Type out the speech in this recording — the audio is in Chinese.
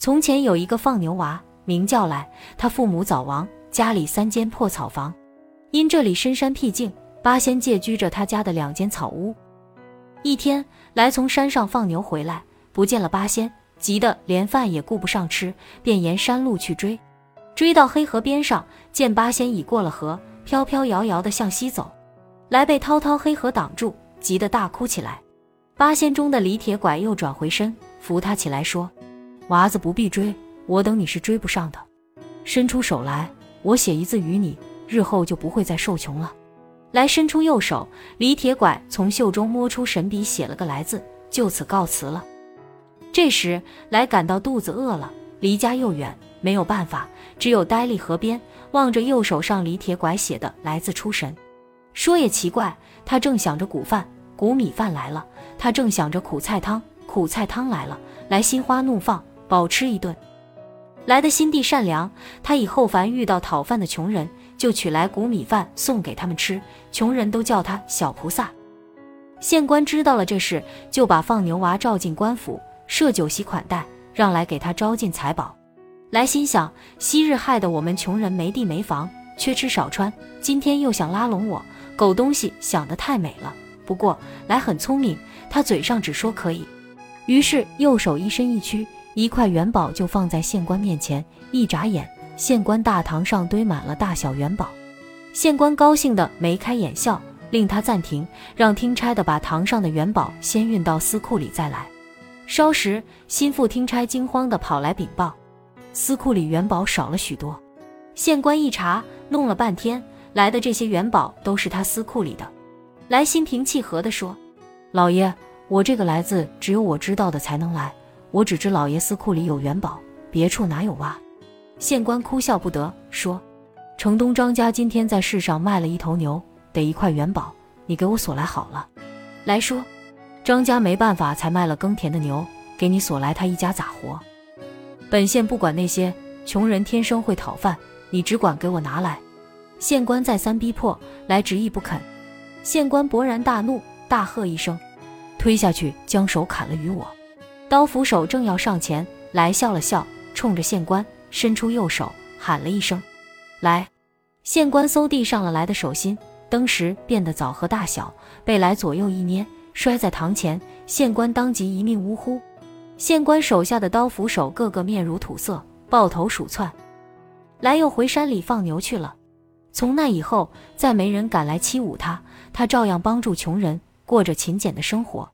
从前有一个放牛娃，名叫来，他父母早亡，家里三间破草房。因这里深山僻静，八仙借居着他家的两间草屋。一天，来从山上放牛回来，不见了八仙，急得连饭也顾不上吃，便沿山路去追。追到黑河边上，见八仙已过了河，飘飘摇摇地向西走。来被滔滔黑河挡住，急得大哭起来。八仙中的李铁拐又转回身，扶他起来说。娃子不必追，我等你是追不上的。伸出手来，我写一字与你，日后就不会再受穷了。来伸出右手，李铁拐从袖中摸出神笔，写了个来字，就此告辞了。这时来感到肚子饿了，离家又远，没有办法，只有呆立河边，望着右手上李铁拐写的来字出神。说也奇怪，他正想着谷饭，谷米饭来了；他正想着苦菜汤，苦菜汤来了。来心花怒放。饱吃一顿，来的心地善良。他以后凡遇到讨饭的穷人，就取来谷米饭送给他们吃。穷人都叫他小菩萨。县官知道了这事，就把放牛娃召进官府，设酒席款待，让来给他招进财宝。来心想：昔日害得我们穷人没地没房，缺吃少穿，今天又想拉拢我，狗东西想得太美了。不过来很聪明，他嘴上只说可以，于是右手一伸一屈。一块元宝就放在县官面前，一眨眼，县官大堂上堆满了大小元宝。县官高兴的眉开眼笑，令他暂停，让听差的把堂上的元宝先运到司库里再来。稍时，心腹听差惊慌的跑来禀报，司库里元宝少了许多。县官一查，弄了半天，来的这些元宝都是他司库里的。来心平气和地说：“老爷，我这个来字只有我知道的才能来。”我只知老爷司库里有元宝，别处哪有哇？县官哭笑不得，说：“城东张家今天在市上卖了一头牛，得一块元宝，你给我索来好了。”来说：“张家没办法，才卖了耕田的牛，给你索来，他一家咋活？本县不管那些，穷人天生会讨饭，你只管给我拿来。”县官再三逼迫，来执意不肯。县官勃然大怒，大喝一声：“推下去，将手砍了与我！”刀斧手正要上前，来笑了笑，冲着县官伸出右手，喊了一声：“来！”县官嗖地上了来的手心，登时变得枣核大小，被来左右一捏，摔在堂前。县官当即一命呜呼。县官手下的刀斧手个个面如土色，抱头鼠窜。来又回山里放牛去了。从那以后，再没人敢来欺侮他，他照样帮助穷人，过着勤俭的生活。